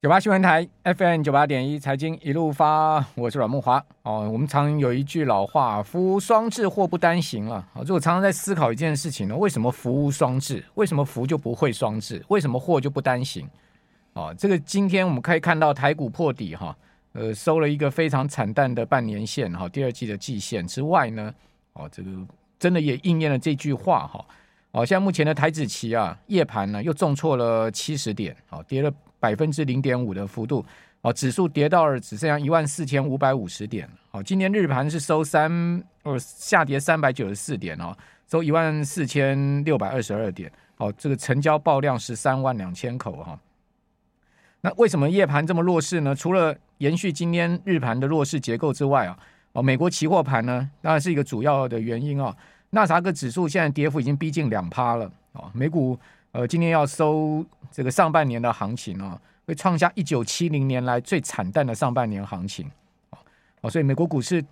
九八新闻台 FM 九八点一财经一路发，我是阮慕驊哦。我们常有一句老话，福无双至，祸不单行了。哦，就我常常在思考一件事情呢，为什么福无双至？为什么福就不会双至？为什么祸就不单行？哦，这个今天我们可以看到台股破底哈，呃，收了一个非常惨淡的半年线哈，第二季的季线之外呢，哦，这个真的也应验了这句话哈。哦，现在目前的台指期啊，夜盘呢又重挫了七十点，哦，跌了。百分之零点五的幅度，哦，指数跌到了只剩下一万四千五百五十点，哦，今天日盘是收三，呃，下跌三百九十四点哦，收一万四千六百二十二点，哦，这个成交爆量十三万两千口哈。那为什么夜盘这么弱势呢？除了延续今天日盘的弱势结构之外啊，哦，美国期货盘呢，当然是一个主要的原因啊。纳斯达克指数现在跌幅已经逼近两趴了，哦，美股。呃，今天要收这个上半年的行情啊，会创下一九七零年来最惨淡的上半年行情啊，所以美国股市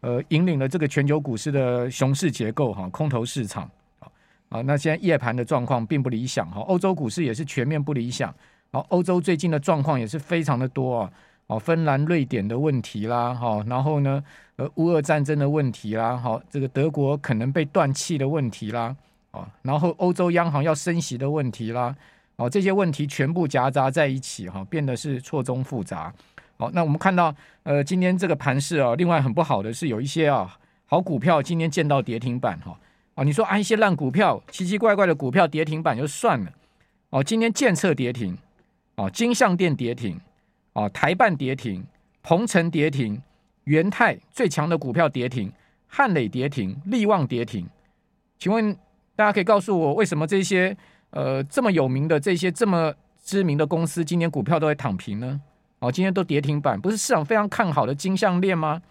呃引领了这个全球股市的熊市结构哈，空头市场。啊啊，那现在夜盘的状况并不理想哈，欧洲股市也是全面不理想，好，欧洲最近的状况也是非常的多啊，哦，芬兰、瑞典的问题啦，哈，然后呢，呃，乌俄战争的问题啦，好，这个德国可能被断气的问题啦。啊，然后欧洲央行要升息的问题啦，哦，这些问题全部夹杂在一起，哈，变得是错综复杂。好，那我们看到，呃，今天这个盘势啊，另外很不好的是有一些啊好股票今天见到跌停板，哈，啊，你说啊一些烂股票，奇奇怪怪的股票跌停板就算了，哦，今天建测跌停，哦，金像电跌停，哦，台半跌停，鹏程跌停，元泰最强的股票跌停，汉磊跌停，力旺跌停，请问？大家可以告诉我，为什么这些呃这么有名的这些这么知名的公司，今年股票都会躺平呢？哦，今天都跌停板，不是市场非常看好的金项链吗？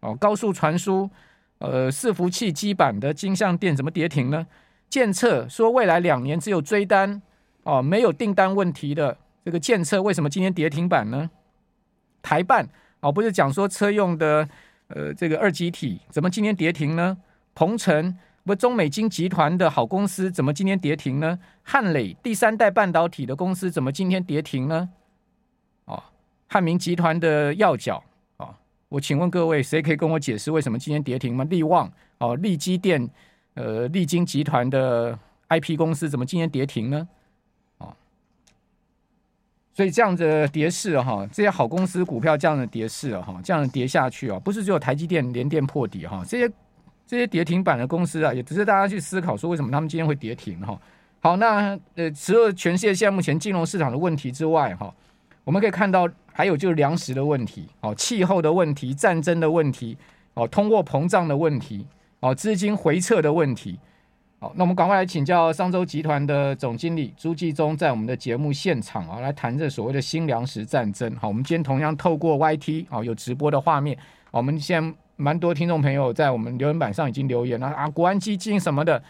哦，高速传输，呃，伺服器基板的金项链怎么跌停呢？建测说未来两年只有追单哦，没有订单问题的这个建测，为什么今天跌停板呢？台办哦，不是讲说车用的呃这个二极体，怎么今天跌停呢？鹏程。不，中美金集团的好公司怎么今天跌停呢？汉磊第三代半导体的公司怎么今天跌停呢？哦，汉明集团的要角哦，我请问各位，谁可以跟我解释为什么今天跌停吗？力旺哦，力积电呃，力晶集团的 IP 公司怎么今天跌停呢？哦，所以这样的跌势哈，这些好公司股票这样的跌势哈，这样的跌下去啊，不是只有台积电联电破底哈，这些。这些跌停板的公司啊，也只是大家去思考说，为什么他们今天会跌停哈？好，那呃，除了全世界现在目前金融市场的问题之外哈，我们可以看到还有就是粮食的问题，哦，气候的问题，战争的问题，哦，通货膨胀的问题，哦，资金回撤的问题。好，那我们赶快来请教商周集团的总经理朱继宗，在我们的节目现场啊，来谈这所谓的新粮食战争。好，我们今天同样透过 YT 哦，有直播的画面，我们先。蛮多听众朋友在我们留言板上已经留言了啊，国安基金什么的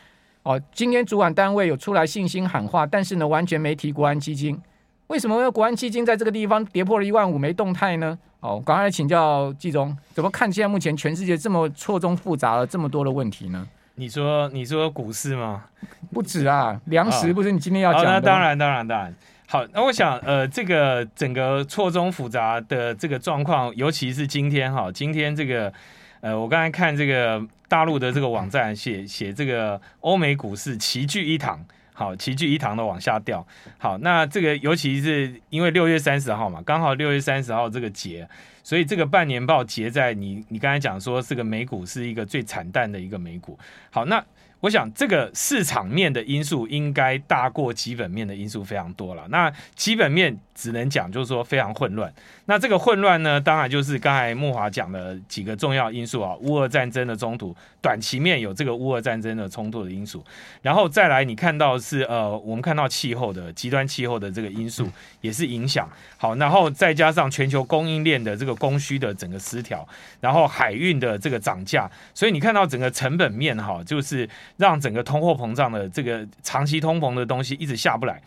哦，今天主管单位有出来信心喊话，但是呢，完全没提国安基金。为什么国安基金在这个地方跌破了一万五没动态呢？哦，赶快来请教季中，怎么看现在目前全世界这么错综复杂了这么多的问题呢？你说你说股市吗？不止啊，粮食不是你今天要讲的。哦哦，那当然当然当然。好，那我想呃，这个整个错综复杂的这个状况，尤其是今天哈，今天这个。呃，我刚才看这个大陆的这个网站写写这个欧美股市齐聚一堂，好，齐聚一堂的往下掉。好，那这个尤其是因为六月三十号嘛，刚好六月三十号这个节，所以这个半年报结在你你刚才讲说这个美股是一个最惨淡的一个美股。好，那。我想这个市场面的因素应该大过基本面的因素非常多了。那基本面只能讲就是说非常混乱。那这个混乱呢，当然就是刚才木华讲的几个重要因素啊，乌俄战争的冲突，短期面有这个乌俄战争的冲突的因素，然后再来你看到是呃，我们看到气候的极端气候的这个因素也是影响。好，然后再加上全球供应链的这个供需的整个失调，然后海运的这个涨价，所以你看到整个成本面哈，就是。让整个通货膨胀的这个长期通膨的东西一直下不来。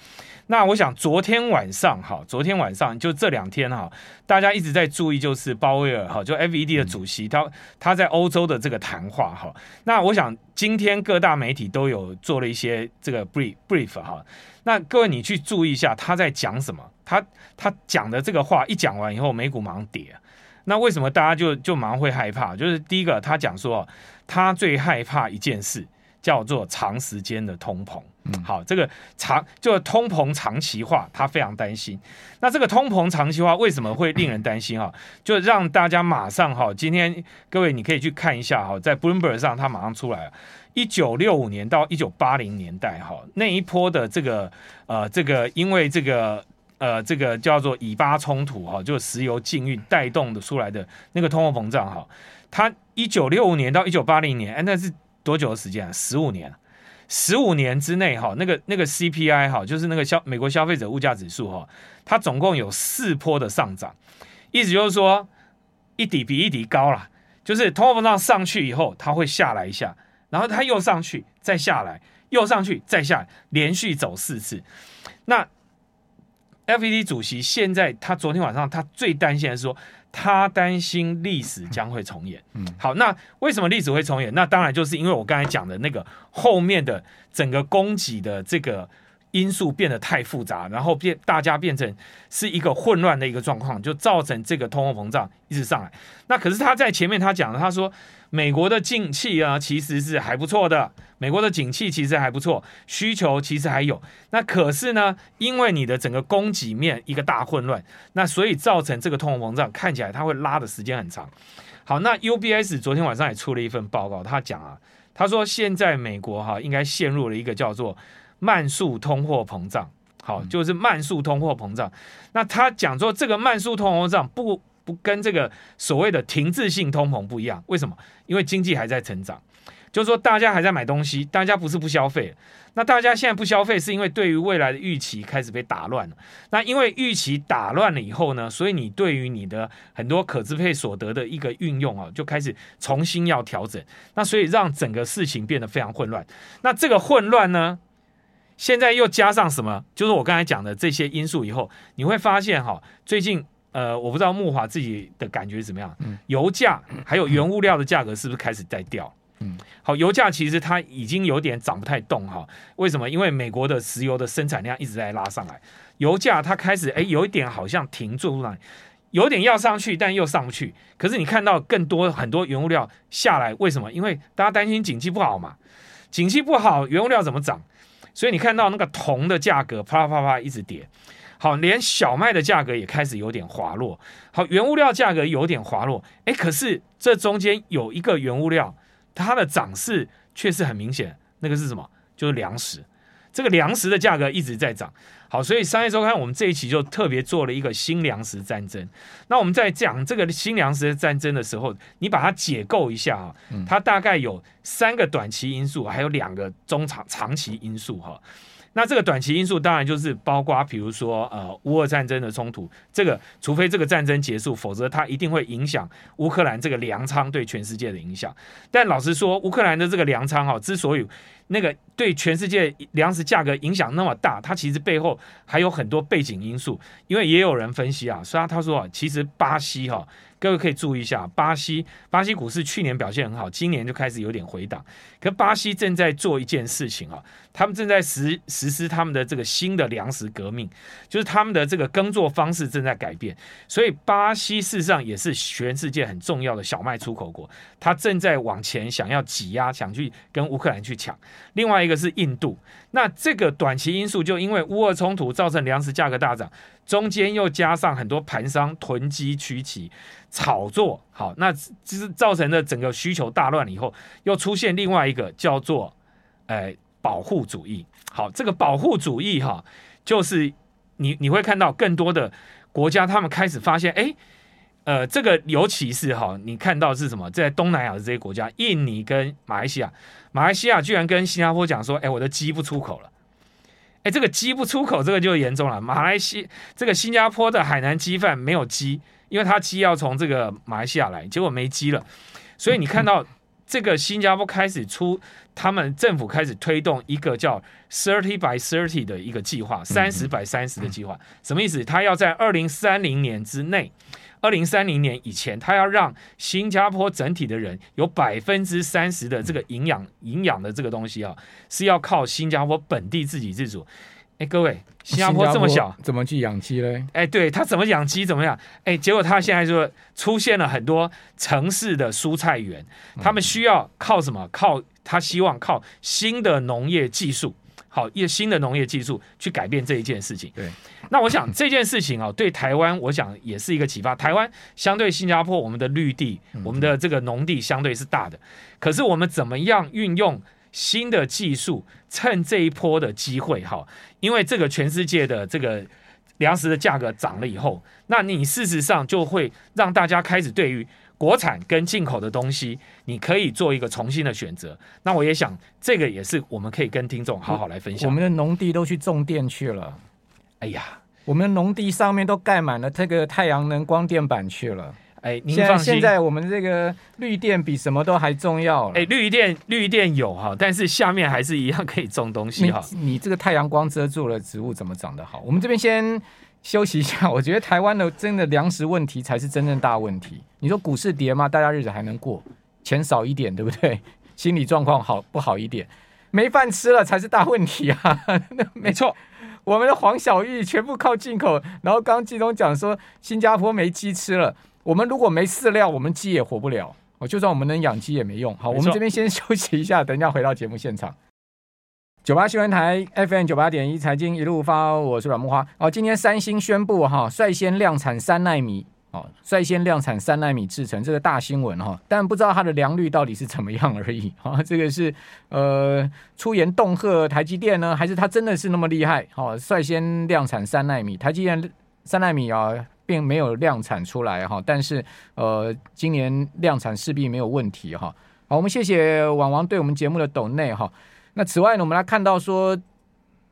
那我想昨天晚上哈，昨天晚上就这两天哈，大家一直在注意，就是鲍威尔哈，就 FED 的主席，他他在欧洲的这个谈话哈。那我想今天各大媒体都有做了一些这个 brief brief 哈。那各位你去注意一下他在讲什么，他他讲的这个话一讲完以后，美股马上跌。那为什么大家就就马上会害怕？就是第一个，他讲说他最害怕一件事。叫做长时间的通膨，好，这个长就通膨长期化，他非常担心。那这个通膨长期化为什么会令人担心？哈，就让大家马上哈，今天各位你可以去看一下哈，在 Bloomberg 上他马上出来了，一九六五年到一九八零年代哈那一波的这个呃这个因为这个呃这个叫做以巴冲突哈，就石油禁运带动的出来的那个通货膨胀哈，它一九六五年到一九八零年，哎，那是。多久的时间啊？十五年，十五年之内哈，那个那个 CPI 哈，就是那个消美国消费者物价指数哈，它总共有四波的上涨，意思就是说一底比一底高了，就是通货膨胀上去以后，它会下来一下，然后它又上去，再下来，又上去，再下来，连续走四次。那 FED 主席现在他昨天晚上他最担心的是说。他担心历史将会重演。嗯，好，那为什么历史会重演？那当然就是因为我刚才讲的那个后面的整个供给的这个因素变得太复杂，然后变大家变成是一个混乱的一个状况，就造成这个通货膨胀一直上来。那可是他在前面他讲了，他说。美国的景气啊，其实是还不错的。美国的景气其实还不错，需求其实还有。那可是呢，因为你的整个供给面一个大混乱，那所以造成这个通货膨胀看起来它会拉的时间很长。好，那 UBS 昨天晚上也出了一份报告，他讲啊，他说现在美国哈应该陷入了一个叫做慢速通货膨胀。好，就是慢速通货膨胀。那他讲说这个慢速通货膨胀不。不跟这个所谓的停滞性通膨不一样，为什么？因为经济还在成长，就是说大家还在买东西，大家不是不消费。那大家现在不消费，是因为对于未来的预期开始被打乱了。那因为预期打乱了以后呢，所以你对于你的很多可支配所得的一个运用啊，就开始重新要调整。那所以让整个事情变得非常混乱。那这个混乱呢，现在又加上什么？就是我刚才讲的这些因素以后，你会发现哈，最近。呃，我不知道木华自己的感觉怎么样。嗯，油价还有原物料的价格是不是开始在掉？嗯，好，油价其实它已经有点涨不太动哈。为什么？因为美国的石油的生产量一直在拉上来，油价它开始哎有一点好像停住了，有点要上去，但又上不去。可是你看到更多很多原物料下来，为什么？因为大家担心景气不好嘛，景气不好，原物料怎么涨？所以你看到那个铜的价格啪啪啪一直跌。好，连小麦的价格也开始有点滑落。好，原物料价格有点滑落，哎，可是这中间有一个原物料，它的涨势却是很明显。那个是什么？就是粮食。这个粮食的价格一直在涨。好，所以商业周刊我们这一期就特别做了一个新粮食战争。那我们在讲这个新粮食的战争的时候，你把它解构一下啊，它大概有三个短期因素，还有两个中长长期因素哈。那这个短期因素当然就是包括，比如说，呃，乌俄战争的冲突，这个除非这个战争结束，否则它一定会影响乌克兰这个粮仓对全世界的影响。但老实说，乌克兰的这个粮仓哈，之所以那个对全世界粮食价格影响那么大，它其实背后还有很多背景因素。因为也有人分析啊，虽然他说啊，其实巴西哈。各位可以注意一下，巴西巴西股市去年表现很好，今年就开始有点回档。可巴西正在做一件事情啊，他们正在实实施他们的这个新的粮食革命，就是他们的这个耕作方式正在改变。所以巴西事实上也是全世界很重要的小麦出口国，它正在往前想要挤压，想去跟乌克兰去抢。另外一个是印度，那这个短期因素就因为乌俄冲突造成粮食价格大涨。中间又加上很多盘商囤积居奇炒作，好，那就是造成了整个需求大乱了以后，又出现另外一个叫做，呃，保护主义。好，这个保护主义哈，就是你你会看到更多的国家，他们开始发现，哎，呃，这个尤其是哈，你看到是什么？在东南亚的这些国家，印尼跟马来西亚，马来西亚居然跟新加坡讲说，哎，我的鸡不出口了。哎，这个鸡不出口，这个就严重了。马来西这个新加坡的海南鸡饭没有鸡，因为他鸡要从这个马来西亚来，结果没鸡了。所以你看到这个新加坡开始出，他们政府开始推动一个叫 thirty by thirty 的一个计划，三十 by 三十的计划，什么意思？他要在二零三零年之内，二零三零年以前，他要让新加坡整体的人有百分之三十的这个营养营养的这个东西啊，是要靠新加坡本地自给自足。哎，各位，新加坡这么小，怎么去养鸡嘞？哎，对他怎么养鸡怎么样？哎，结果他现在就出现了很多城市的蔬菜园，他们需要靠什么？靠他希望靠新的农业技术，好，一新的农业技术去改变这一件事情。对，那我想这件事情啊，对台湾，我想也是一个启发。台湾相对新加坡，我们的绿地，我们的这个农地相对是大的，可是我们怎么样运用？新的技术，趁这一波的机会哈，因为这个全世界的这个粮食的价格涨了以后，那你事实上就会让大家开始对于国产跟进口的东西，你可以做一个重新的选择。那我也想，这个也是我们可以跟听众好好来分享。我们的农地都去种电去了，哎呀，我们的农地上面都盖满了这个太阳能光电板去了。哎，您放心，现在我们这个绿电比什么都还重要。哎，绿电绿电有哈，但是下面还是一样可以种东西哈。你，这个太阳光遮住了，植物怎么长得好？我们这边先休息一下。我觉得台湾的真的粮食问题才是真正大问题。你说股市跌吗？大家日子还能过，钱少一点，对不对？心理状况好不好一点？没饭吃了才是大问题啊！没错，我们的黄小玉全部靠进口，然后刚刚季东讲说新加坡没鸡吃了。我们如果没饲料，我们鸡也活不了。哦，就算我们能养鸡也没用。好，我们这边先休息一下，等一下回到节目现场。九八新闻台 FM 九八点一财经一路发，我是阮木花。哦，今天三星宣布哈，率先量产三奈米，哦，率先量产三奈米制程，这个大新闻哈。但不知道它的良率到底是怎么样而已。啊，这个是呃出言恫吓台积电呢，还是它真的是那么厉害？哦，率先量产三奈米，台积电三奈米啊。并没有量产出来哈，但是呃，今年量产势必没有问题哈。好，我们谢谢网王对我们节目的抖内哈。那此外呢，我们来看到说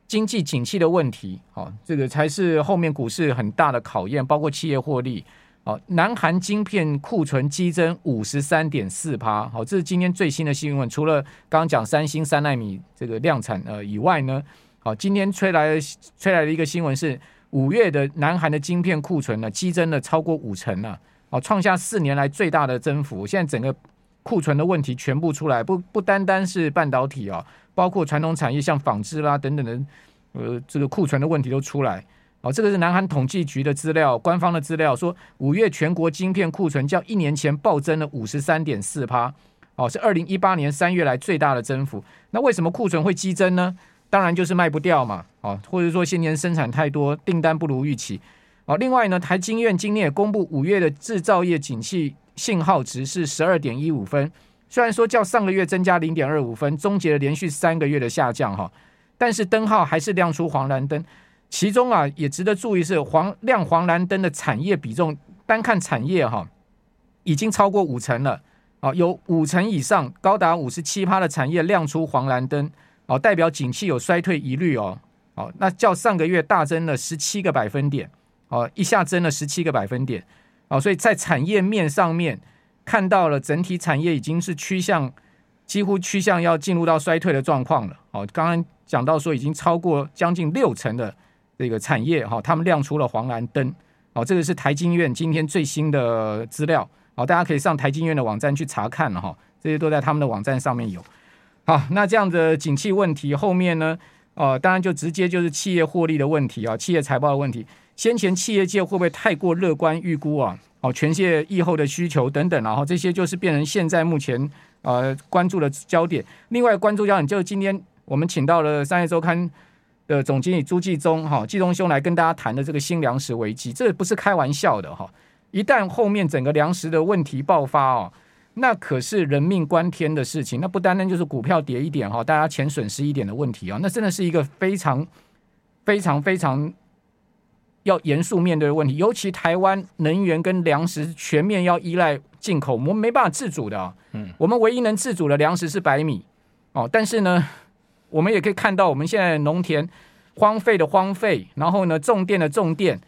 经济景气的问题，好，这个才是后面股市很大的考验，包括企业获利。好，南韩晶片库存激增五十三点四趴，好，这是今天最新的新闻。除了刚刚讲三星三奈米这个量产呃以外呢，好，今天吹来吹来的一个新闻是。五月的南韩的晶片库存呢，激增了超过五成呢，哦，创下四年来最大的增幅。现在整个库存的问题全部出来，不不单单是半导体啊，包括传统产业像纺织啦等等的，呃，这个库存的问题都出来。哦，这个是南韩统计局的资料，官方的资料说，五月全国晶片库存较一年前暴增了五十三点四趴，哦，是二零一八年三月来最大的增幅。那为什么库存会激增呢？当然就是卖不掉嘛，啊，或者说今年生产太多，订单不如预期，啊，另外呢，台经院今天也公布五月的制造业景气信号值是十二点一五分，虽然说较上个月增加零点二五分，终结了连续三个月的下降哈，但是灯号还是亮出黄蓝灯，其中啊也值得注意是黄亮黄蓝灯的产业比重，单看产业哈，已经超过五成了，啊，有五成以上高达五十七趴的产业亮出黄蓝灯。哦，代表景气有衰退疑虑哦。哦，那较上个月大增了十七个百分点，哦，一下增了十七个百分点。哦，所以在产业面上面看到了整体产业已经是趋向几乎趋向要进入到衰退的状况了。哦，刚刚讲到说已经超过将近六成的这个产业哈，他们亮出了黄蓝灯。哦，这个是台经院今天最新的资料。哦，大家可以上台经院的网站去查看了哈，这些都在他们的网站上面有。好，那这样的景气问题后面呢？呃，当然就直接就是企业获利的问题啊，企业财报的问题。先前企业界会不会太过乐观预估啊？哦，全世界疫后的需求等等，然后这些就是变成现在目前呃关注的焦点。另外关注焦点就是今天我们请到了商业周刊的总经理朱继宗哈，继宗兄来跟大家谈的这个新粮食危机，这不是开玩笑的哈。一旦后面整个粮食的问题爆发哦。那可是人命关天的事情，那不单单就是股票跌一点哈，大家钱损失一点的问题啊，那真的是一个非常非常非常要严肃面对的问题。尤其台湾能源跟粮食全面要依赖进口，我们没办法自主的啊。嗯，我们唯一能自主的粮食是白米哦，但是呢，我们也可以看到我们现在农田荒废的荒废，然后呢种电的种电，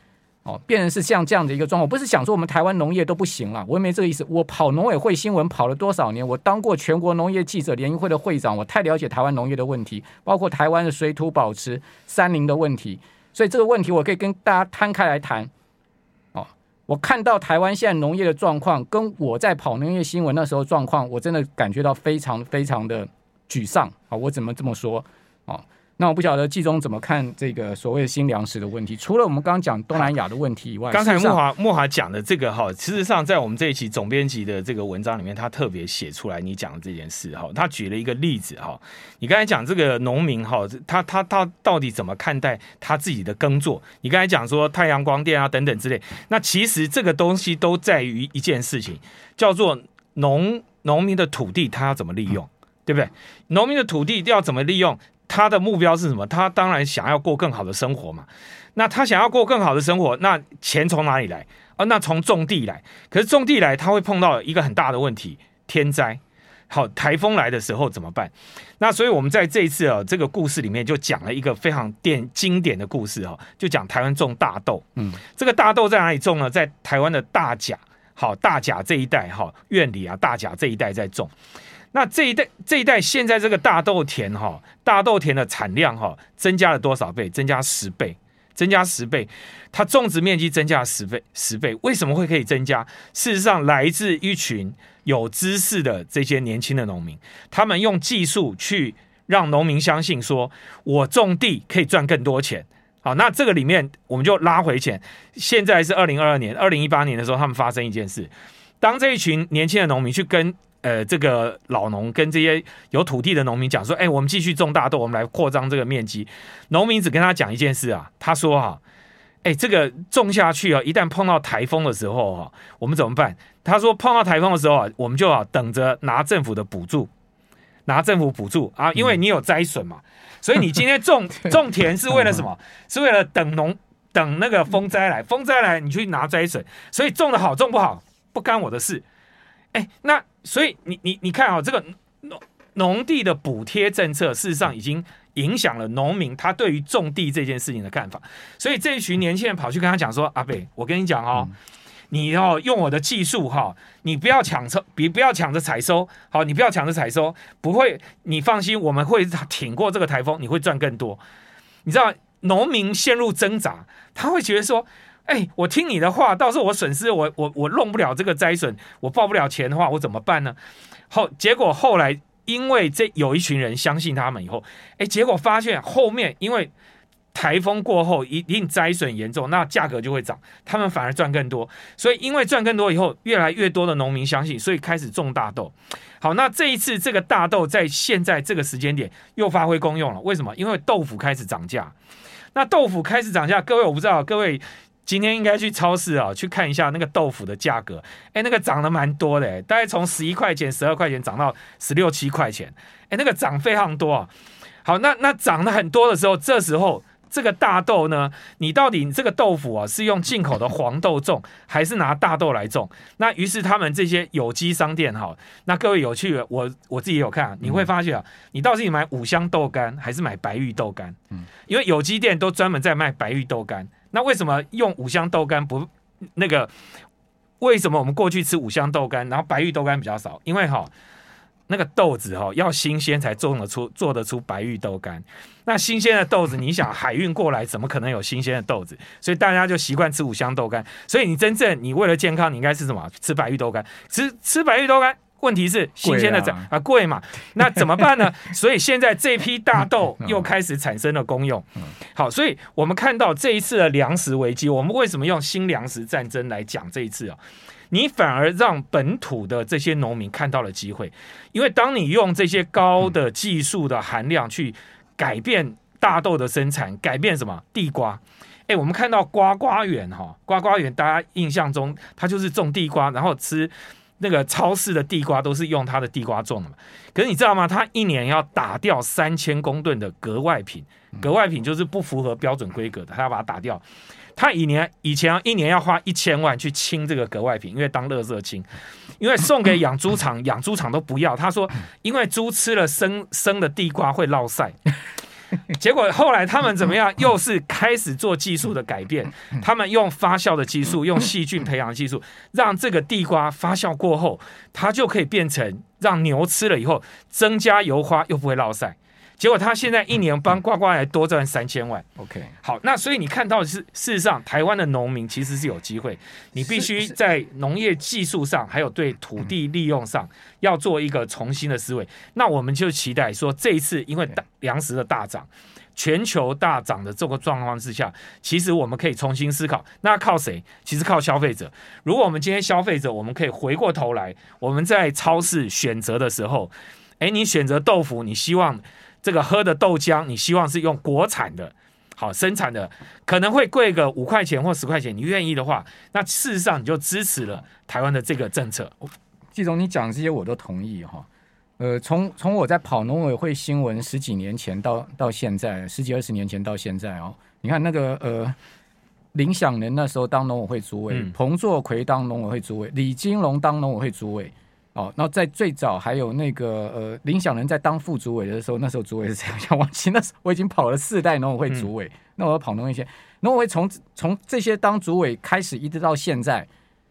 哦，变成是像这样的一个状况。不是想说我们台湾农业都不行了，我也没这个意思。我跑农委会新闻跑了多少年？我当过全国农业记者联谊会的会长，我太了解台湾农业的问题，包括台湾的水土保持、山林的问题。所以这个问题我可以跟大家摊开来谈。哦，我看到台湾现在农业的状况，跟我在跑农业新闻那时候状况，我真的感觉到非常非常的沮丧啊！我怎么这么说？哦。那我不晓得季中怎么看这个所谓的新粮食的问题？除了我们刚刚讲东南亚的问题以外，刚才莫华莫华讲的这个哈，事实上在我们这一期总编辑的这个文章里面，他特别写出来你讲的这件事哈，他举了一个例子哈，你刚才讲这个农民哈，他他他到底怎么看待他自己的耕作？你刚才讲说太阳光电啊等等之类，那其实这个东西都在于一件事情，叫做农农民的土地他要怎么利用，对不对？农民的土地要怎么利用？他的目标是什么？他当然想要过更好的生活嘛。那他想要过更好的生活，那钱从哪里来啊？那从种地来。可是种地来，他会碰到一个很大的问题：天灾。好，台风来的时候怎么办？那所以我们在这一次啊，这个故事里面就讲了一个非常典经典的故事哈，就讲台湾种大豆。嗯，这个大豆在哪里种呢？在台湾的大甲，好，大甲这一带哈，院里啊，大甲这一带在种。那这一代这一代现在这个大豆田哈，大豆田的产量哈增加了多少倍？增加十倍，增加十倍，它种植面积增加了十倍，十倍。为什么会可以增加？事实上，来自一群有知识的这些年轻的农民，他们用技术去让农民相信说，我种地可以赚更多钱。好，那这个里面我们就拉回钱。现在是二零二二年，二零一八年的时候，他们发生一件事，当这一群年轻的农民去跟呃，这个老农跟这些有土地的农民讲说：“哎，我们继续种大豆，我们来扩张这个面积。”农民只跟他讲一件事啊，他说：“哈，哎，这个种下去啊，一旦碰到台风的时候哈，我们怎么办？”他说：“碰到台风的时候啊，我们就要等着拿政府的补助，拿政府补助啊，因为你有灾损嘛，所以你今天种 种田是为了什么？是为了等农等那个风灾来，风灾来你去拿灾损，所以种的好种不好不干我的事。”哎，那所以你你你看啊、哦，这个农农地的补贴政策，事实上已经影响了农民他对于种地这件事情的看法。所以这一群年轻人跑去跟他讲说：“阿北，我跟你讲哦，你要用我的技术哈，你不要抢车，别不要抢着采收，好，你不要抢着采收，不会，你放心，我们会挺过这个台风，你会赚更多。你知道，农民陷入挣扎，他会觉得说。”哎、我听你的话，到时候我损失，我我我弄不了这个灾损，我报不了钱的话，我怎么办呢？后结果后来，因为这有一群人相信他们以后，哎、结果发现后面因为台风过后一定灾损严重，那价格就会涨，他们反而赚更多。所以因为赚更多以后，越来越多的农民相信，所以开始种大豆。好，那这一次这个大豆在现在这个时间点又发挥功用了。为什么？因为豆腐开始涨价。那豆腐开始涨价，各位我不知道，各位。今天应该去超市啊，去看一下那个豆腐的价格。哎，那个涨得蛮多的，大概从十一块钱、十二块钱涨到十六七块钱。哎，那个涨非常多啊。好，那那涨得很多的时候，这时候这个大豆呢，你到底这个豆腐啊是用进口的黄豆种，还是拿大豆来种？那于是他们这些有机商店哈，那各位有趣，我我自己有看，你会发现啊，你到底买五香豆干还是买白玉豆干？嗯，因为有机店都专门在卖白玉豆干。那为什么用五香豆干不那个？为什么我们过去吃五香豆干，然后白玉豆干比较少？因为哈，那个豆子哈要新鲜才种得出、做得出白玉豆干。那新鲜的豆子，你想海运过来，怎么可能有新鲜的豆子？所以大家就习惯吃五香豆干。所以你真正你为了健康，你应该吃什么？吃白玉豆干。吃吃白玉豆干。问题是新鲜的涨啊贵嘛？那怎么办呢？所以现在这批大豆又开始产生了功用。好，所以我们看到这一次的粮食危机，我们为什么用新粮食战争来讲这一次啊？你反而让本土的这些农民看到了机会，因为当你用这些高的技术的含量去改变大豆的生产，改变什么？地瓜。哎，我们看到瓜瓜园哈，瓜瓜园大家印象中它就是种地瓜，然后吃。那个超市的地瓜都是用它的地瓜种的嘛？可是你知道吗？它一年要打掉三千公吨的格外品，格外品就是不符合标准规格的，他要把它打掉。他一年以前一年要花一千万去清这个格外品，因为当垃圾清，因为送给养猪场，养猪场都不要。他说，因为猪吃了生生的地瓜会落赛，结果后来他们怎么样？又是开始做技术的改变，他们用发酵的技术，用细菌培养技术，让这个地瓜发酵过后，它就可以变成让牛吃了以后增加油花，又不会落晒。结果他现在一年帮呱呱来多赚三千万。OK，好，那所以你看到是，事实上台湾的农民其实是有机会，你必须在农业技术上，还有对土地利用上，要做一个重新的思维。那我们就期待说，这一次因为大粮食的大涨，全球大涨的这个状况之下，其实我们可以重新思考，那靠谁？其实靠消费者。如果我们今天消费者，我们可以回过头来，我们在超市选择的时候，哎，你选择豆腐，你希望。这个喝的豆浆，你希望是用国产的，好生产的，可能会贵个五块钱或十块钱，你愿意的话，那事实上你就支持了台湾的这个政策。季总，你讲这些我都同意哈。呃，从从我在跑农委会新闻十几年前到到现在，十几二十年前到现在哦，你看那个呃林享能那时候当农委会主委，嗯、彭作奎当农委会主委，李金龙当农委会主委。哦，那在最早还有那个呃林享仁在当副主委的时候，那时候主委是谁？想忘记那时候我已经跑了四代农委会主委，嗯、那我要跑农委会，农委会从从这些当主委开始，一直到现在，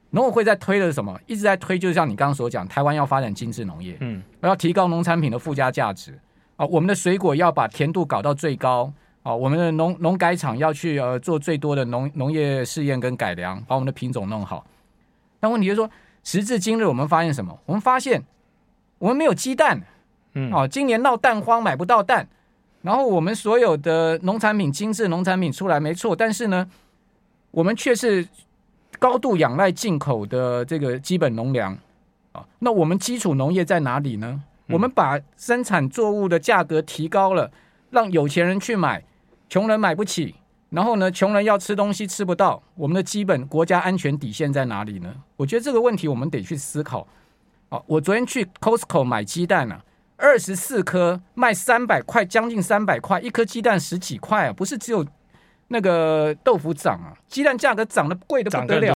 农委会在推的是什么？一直在推，就像你刚刚所讲，台湾要发展精致农业，嗯，要提高农产品的附加价值啊，我们的水果要把甜度搞到最高啊，我们的农农改场要去呃做最多的农农业试验跟改良，把我们的品种弄好。但问题就是说。时至今日，我们发现什么？我们发现我们没有鸡蛋，嗯，哦，今年闹蛋荒，买不到蛋。然后我们所有的农产品，精致农产品出来没错，但是呢，我们却是高度仰赖进口的这个基本农粮啊。那我们基础农业在哪里呢？我们把生产作物的价格提高了，让有钱人去买，穷人买不起。然后呢，穷人要吃东西吃不到，我们的基本国家安全底线在哪里呢？我觉得这个问题我们得去思考。哦，我昨天去 Costco 买鸡蛋啊，二十四颗卖三百块，将近三百块，一颗鸡蛋十几块啊，不是只有那个豆腐涨啊，鸡蛋价格涨得贵得不得了。